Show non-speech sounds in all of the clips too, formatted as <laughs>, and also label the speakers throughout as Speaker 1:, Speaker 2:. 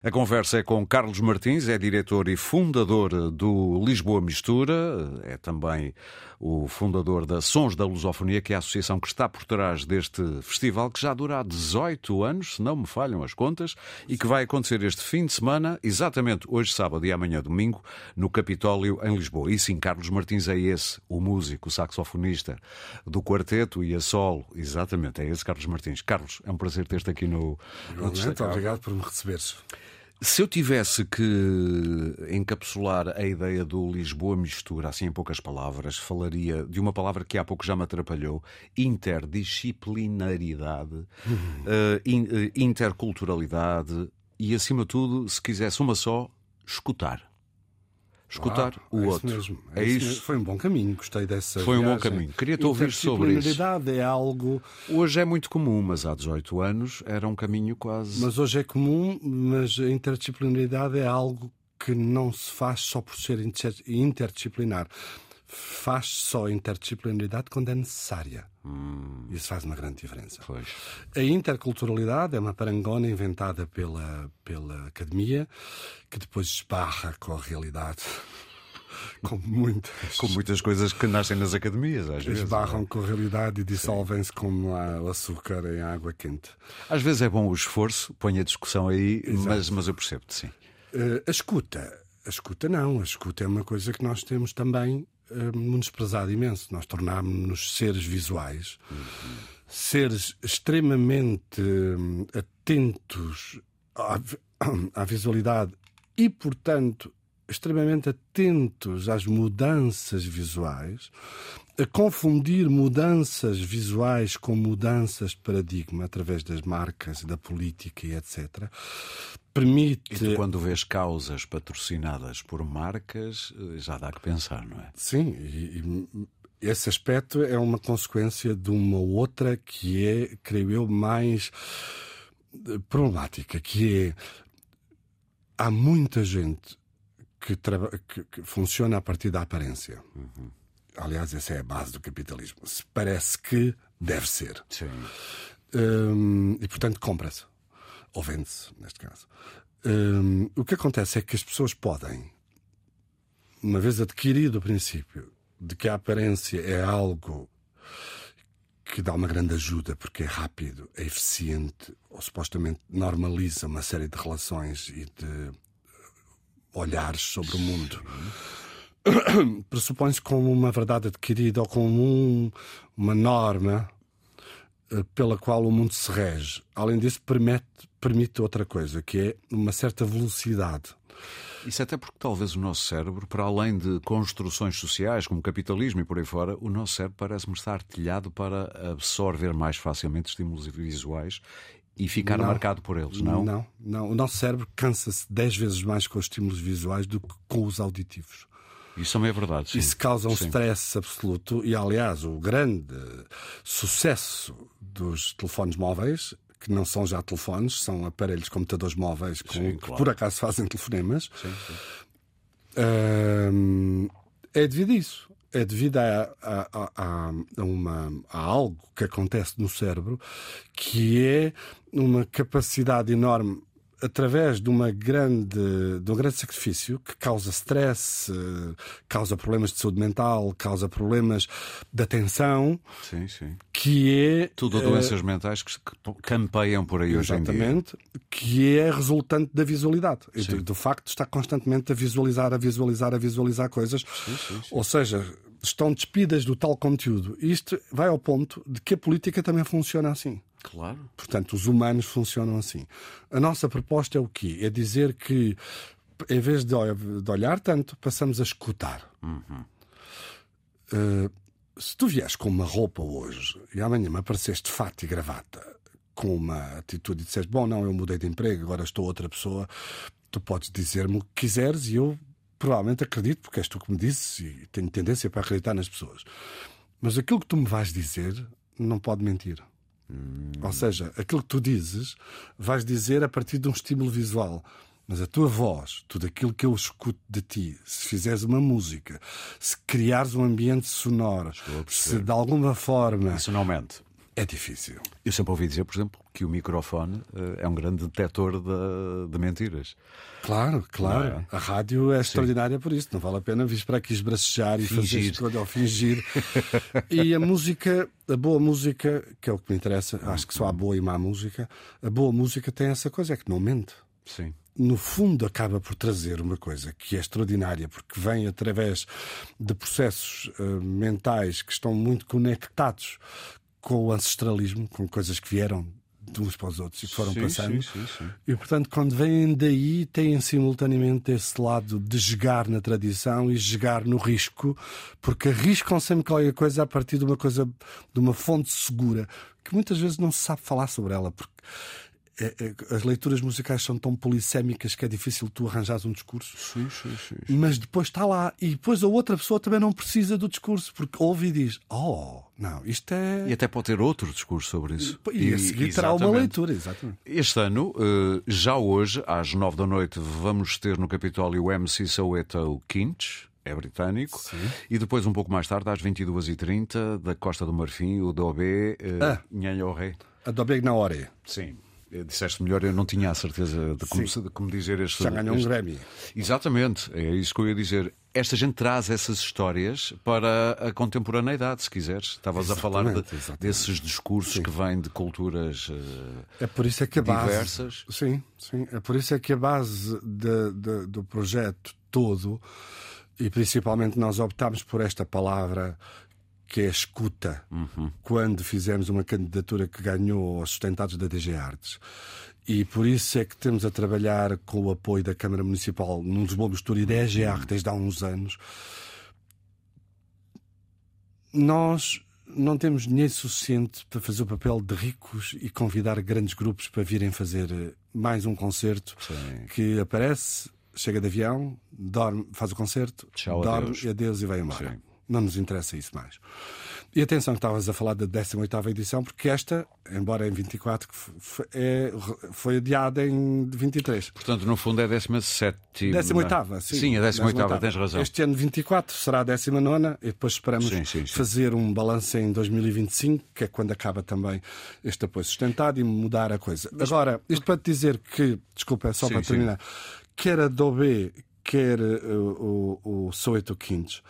Speaker 1: A conversa é com Carlos Martins, é diretor e fundador do Lisboa Mistura, é também o fundador da Sons da Lusofonia, que é a associação que está por trás deste festival, que já dura há 18 anos, se não me falham as contas, e que vai acontecer este fim de semana, exatamente hoje, sábado e amanhã, domingo, no Capitólio, em Lisboa. E sim, Carlos Martins é esse, o músico, o saxofonista do quarteto e a solo. Exatamente, é esse Carlos Martins. Carlos, é um prazer ter-te aqui no.
Speaker 2: no Obrigado por me receberes.
Speaker 1: Se eu tivesse que encapsular a ideia do Lisboa Mistura, assim em poucas palavras, falaria de uma palavra que há pouco já me atrapalhou: interdisciplinaridade, uhum. uh, in, uh, interculturalidade e, acima de tudo, se quisesse uma só, escutar escutar ah, o
Speaker 2: é
Speaker 1: outro.
Speaker 2: Isso mesmo, é, é isso. Mesmo. Foi um bom caminho, gostei dessa.
Speaker 1: Foi
Speaker 2: viagem.
Speaker 1: um bom caminho. Queria-te ouvir sobre isso.
Speaker 2: é algo.
Speaker 1: Hoje é muito comum, mas há 18 anos era um caminho quase.
Speaker 2: Mas hoje é comum, mas a interdisciplinaridade é algo que não se faz só por ser interdisciplinar faz só interdisciplinaridade quando é necessária. Hum. Isso faz uma grande diferença.
Speaker 1: Pois.
Speaker 2: A interculturalidade é uma parangona inventada pela, pela academia que depois esbarra com a realidade. <laughs> Com muitas...
Speaker 1: com muitas coisas que nascem nas academias, às vezes.
Speaker 2: Esbarram é? com a realidade e dissolvem-se como o açúcar em água quente.
Speaker 1: Às vezes é bom o esforço, põe a discussão aí, mas, mas eu percebo-te, sim.
Speaker 2: Uh, a escuta. A escuta não. A escuta é uma coisa que nós temos também menosprezado imenso. Nós tornámos-nos seres visuais, uhum. seres extremamente uh, atentos à, <coughs> à visualidade e, portanto, extremamente atentos às mudanças visuais, a confundir mudanças visuais com mudanças de paradigma através das marcas, da política e etc. Permite.
Speaker 1: E tu, quando vês causas patrocinadas por marcas, eh, já dá que pensar, não é?
Speaker 2: Sim, e, e esse aspecto é uma consequência de uma outra que é, creio eu, mais eh, problemática, que é há muita gente que, que, que funciona a partir da aparência. Uhum. Aliás, essa é a base do capitalismo. Se parece que deve ser.
Speaker 1: Sim.
Speaker 2: Hum, e, portanto, compra-se. Ou vende-se, neste caso. Hum, o que acontece é que as pessoas podem, uma vez adquirido o princípio de que a aparência é algo que dá uma grande ajuda porque é rápido, é eficiente, ou supostamente normaliza uma série de relações e de olhares sobre o mundo. <clears throat> Pressupõe-se como uma verdade adquirida ou como um, uma norma eh, pela qual o mundo se rege. Além disso, permite, permite outra coisa, que é uma certa velocidade.
Speaker 1: Isso até porque talvez o nosso cérebro, para além de construções sociais como capitalismo e por aí fora, o nosso cérebro parece-me estar artilhado para absorver mais facilmente estímulos visuais e ficar
Speaker 2: não,
Speaker 1: marcado por eles, não?
Speaker 2: Não, não. O nosso cérebro cansa-se dez vezes mais com os estímulos visuais do que com os auditivos.
Speaker 1: Isso também é verdade. Sim.
Speaker 2: Isso causa um sim. stress absoluto. E, aliás, o grande sucesso dos telefones móveis, que não são já telefones, são aparelhos computadores móveis com, sim, que por acaso fazem telefonemas, uh, é devido a isso é devido a, a, a, a, uma, a algo que acontece no cérebro que é uma capacidade enorme através de, uma grande, de um grande sacrifício que causa stress, eh, causa problemas de saúde mental, causa problemas de atenção,
Speaker 1: sim, sim.
Speaker 2: que é...
Speaker 1: Tudo doenças uh, mentais que, campeiam por aí hoje em dia.
Speaker 2: Exatamente, que é resultante da visualidade. Do, do, facto de estar constantemente a visualizar, a visualizar, a visualizar coisas.
Speaker 1: Sim,
Speaker 2: Ou seja, estão despidas do tal conteúdo. Isto vai ao ponto de que a política também funciona assim.
Speaker 1: Claro.
Speaker 2: Portanto, os humanos funcionam assim. A nossa proposta é o quê? É dizer que, em vez de olhar tanto, passamos a escutar.
Speaker 1: Uhum.
Speaker 2: Uh, se tu vies com uma roupa hoje e amanhã me apareceste de fato e gravata com uma atitude e disseste, bom, não, eu mudei de emprego, agora estou outra pessoa, tu podes dizer-me o que quiseres e eu provavelmente acredito, porque és tu que me dizes e tenho tendência para acreditar nas pessoas. Mas aquilo que tu me vais dizer não pode mentir.
Speaker 1: Hum.
Speaker 2: Ou seja, aquilo que tu dizes, vais dizer a partir de um estímulo visual. Mas a tua voz, tudo aquilo que eu escuto de ti, se fizeres uma música, se criares um ambiente sonoro, se de alguma forma.
Speaker 1: Isso não mente.
Speaker 2: É difícil.
Speaker 1: Eu sempre ouvi dizer, por exemplo, que o microfone uh, é um grande detector de, de mentiras.
Speaker 2: Claro, claro. É? A rádio é extraordinária por isso. Não vale a pena vir para aqui esbracejar e fingir. fazer ou fingir. <laughs> e a música, a boa música, que é o que me interessa, acho que só há boa e má música, a boa música tem essa coisa, é que não mente.
Speaker 1: Sim
Speaker 2: no fundo, acaba por trazer uma coisa que é extraordinária, porque vem através de processos uh, mentais que estão muito conectados com o ancestralismo, com coisas que vieram de uns para os outros e que foram
Speaker 1: sim,
Speaker 2: passando.
Speaker 1: Sim, sim,
Speaker 2: e portanto, quando vêm daí, têm simultaneamente esse lado de jogar na tradição e jogar no risco, porque arriscam sempre qualquer coisa a partir de uma coisa, de uma fonte segura, que muitas vezes não se sabe falar sobre ela, porque as leituras musicais são tão polissémicas que é difícil tu arranjares um discurso.
Speaker 1: Sim, sim, sim,
Speaker 2: Mas depois está lá. E depois a outra pessoa também não precisa do discurso, porque ouve e diz: Oh, não, isto é.
Speaker 1: E até pode ter outro discurso sobre isso.
Speaker 2: E, e a seguir terá uma leitura, exatamente.
Speaker 1: Este ano, eh, já hoje, às nove da noite, vamos ter no Capitólio o MC Soweto Quintes é britânico. Sim. E depois, um pouco mais tarde, às 22h30, da Costa do Marfim, o Dobé uh, ah, Nhanhoré.
Speaker 2: A Dobé Gnaoré.
Speaker 1: Sim. Eh, disseste melhor, eu não tinha a certeza de como, de como dizer este.
Speaker 2: Já ganhou
Speaker 1: este...
Speaker 2: um Grammy.
Speaker 1: Exatamente, é isso que eu ia dizer. Esta gente traz essas histórias para a contemporaneidade, se quiseres. Estavas a falar de, desses discursos sim. que vêm de culturas uh,
Speaker 2: é por isso é que a
Speaker 1: diversas.
Speaker 2: Base, sim, sim. É por isso é que a base de, de, do projeto todo, e principalmente nós optámos por esta palavra que é a escuta, uhum. quando fizemos uma candidatura que ganhou aos sustentados da DG Artes. E por isso é que temos a trabalhar com o apoio da Câmara Municipal num Lisboa Mistura e da EGR desde há uns anos. Nós não temos dinheiro suficiente para fazer o papel de ricos e convidar grandes grupos para virem fazer eh, mais um concerto
Speaker 1: Sim.
Speaker 2: que aparece, chega de avião, dorme, faz o concerto,
Speaker 1: Tchau,
Speaker 2: dorme
Speaker 1: adeus.
Speaker 2: e adeus e vai embora.
Speaker 1: Sim.
Speaker 2: Não nos interessa isso mais. E atenção que estavas a falar da 18 edição, porque esta, embora em 24, é, foi adiada em 23.
Speaker 1: Portanto, no fundo é 17.
Speaker 2: 18, sim.
Speaker 1: Sim, a 18, tens razão.
Speaker 2: Este ano 24 será a 19 e depois esperamos sim, sim, sim. fazer um balanço em 2025, que é quando acaba também este apoio sustentado e mudar a coisa. Mas... Agora, isto para te dizer que, desculpa, é só para terminar, quer a Dobé, quer uh, o, o Soeto Quintos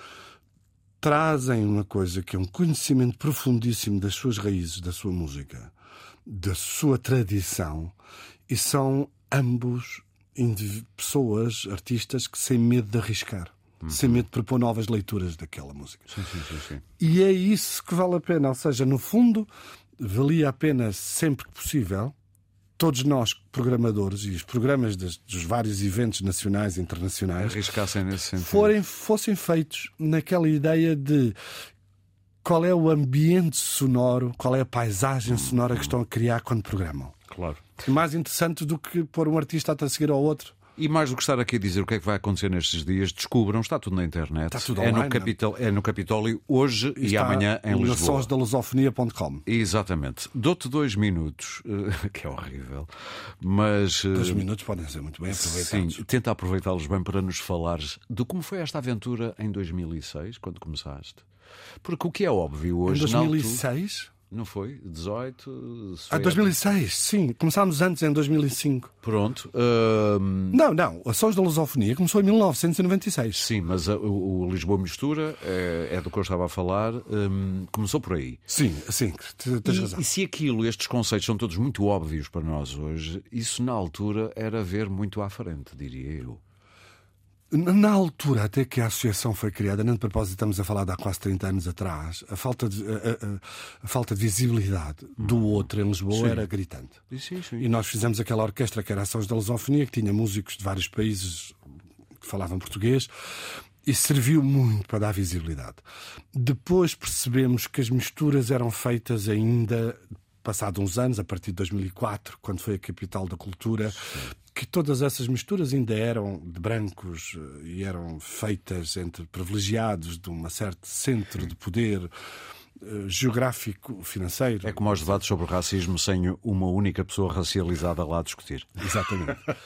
Speaker 2: trazem uma coisa que é um conhecimento profundíssimo das suas raízes, da sua música, da sua tradição, e são ambos pessoas, artistas, que sem medo de arriscar. Uhum. Sem medo de propor novas leituras daquela música.
Speaker 1: Sim, sim, sim, sim.
Speaker 2: E é isso que vale a pena. Ou seja, no fundo, valia a pena sempre que possível todos nós, programadores, e os programas dos, dos vários eventos nacionais e internacionais
Speaker 1: arriscassem nesse sentido.
Speaker 2: Forem, fossem feitos naquela ideia de qual é o ambiente sonoro, qual é a paisagem sonora que estão a criar quando programam.
Speaker 1: Claro.
Speaker 2: É mais interessante do que pôr um artista a seguir ao outro.
Speaker 1: E mais do que estar aqui a dizer o que é que vai acontecer nestes dias, descubram, está tudo na internet.
Speaker 2: Está tudo
Speaker 1: é
Speaker 2: online,
Speaker 1: no, Capitol, é no Capitólio hoje e, e amanhã em Lisboa.
Speaker 2: Naçõesdalusofonia.com
Speaker 1: Exatamente. Dou-te dois minutos, eh, <laughs> que é horrível, mas.
Speaker 2: Eh, dois minutos podem ser muito bem aproveitados.
Speaker 1: Sim, tenta aproveitá-los bem para nos falares de como foi esta aventura em 2006, quando começaste. Porque o que é óbvio hoje.
Speaker 2: Em 2006?
Speaker 1: Não foi? 18?
Speaker 2: Ah, 2006, sim. Começámos antes, em 2005.
Speaker 1: Pronto. Uh...
Speaker 2: Não, não. A Sons da Lusofonia começou em 1996.
Speaker 1: Sim, mas a, o, o, Lisboa Mistura é, é, do que eu estava a falar. Um, começou por aí.
Speaker 2: Sim, sim. Tens razão.
Speaker 1: E se aquilo, estes conceitos são todos muito óbvios para nós hoje, isso na altura era ver muito à frente, diria eu.
Speaker 2: Na altura até que a associação foi criada, nem de propósito estamos a falar de há quase 30 anos atrás, a falta de, a, a, a falta de visibilidade do uhum. outro em Lisboa sim. era gritante.
Speaker 1: Sim, sim.
Speaker 2: E nós fizemos aquela orquestra que era Ações da Lusofonia, que tinha músicos de vários países que falavam português, e serviu muito para dar visibilidade. Depois percebemos que as misturas eram feitas ainda passado uns anos, a partir de 2004, quando foi a capital da cultura, Sim que todas essas misturas ainda eram de brancos eh, e eram feitas entre privilegiados de um certo centro de poder eh, geográfico, financeiro.
Speaker 1: É como aos debates sobre o racismo sem uma única pessoa racializada lá a discutir.
Speaker 2: Exatamente. <laughs>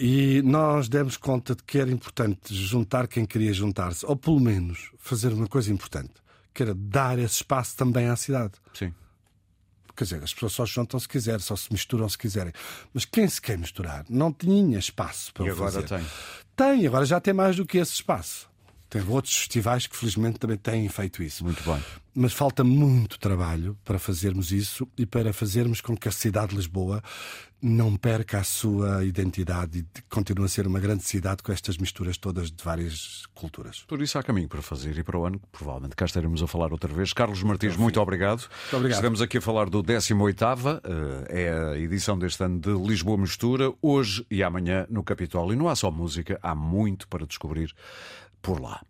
Speaker 2: E nós demos conta de que era importante juntar quem queria juntar-se, ou pelo menos fazer uma coisa importante, que era dar esse espaço também à cidade.
Speaker 1: Sim.
Speaker 2: Quer dizer, as pessoas só se juntam se quiserem, só se misturam se quiserem. Mas quem se quer misturar não tinha espaço para
Speaker 1: e
Speaker 2: o
Speaker 1: agora
Speaker 2: fazer.
Speaker 1: tem.
Speaker 2: Tem, agora já tem mais do que esse espaço. Tem outros festivais que felizmente também têm feito isso.
Speaker 1: Muito bem.
Speaker 2: Mas falta muito trabalho para fazermos isso e para fazermos com que a cidade de Lisboa não perca a sua identidade e continue a ser uma grande cidade com estas misturas todas de várias culturas.
Speaker 1: Por isso há caminho para fazer e para o ano, provavelmente cá estaremos a falar outra vez. Carlos Martins, muito obrigado.
Speaker 2: Muito obrigado.
Speaker 1: Estamos aqui a falar do 18ª, eh, é a edição deste ano de Lisboa Mistura, hoje e amanhã no Capitólio. E não há só música, há muito para descobrir por lá.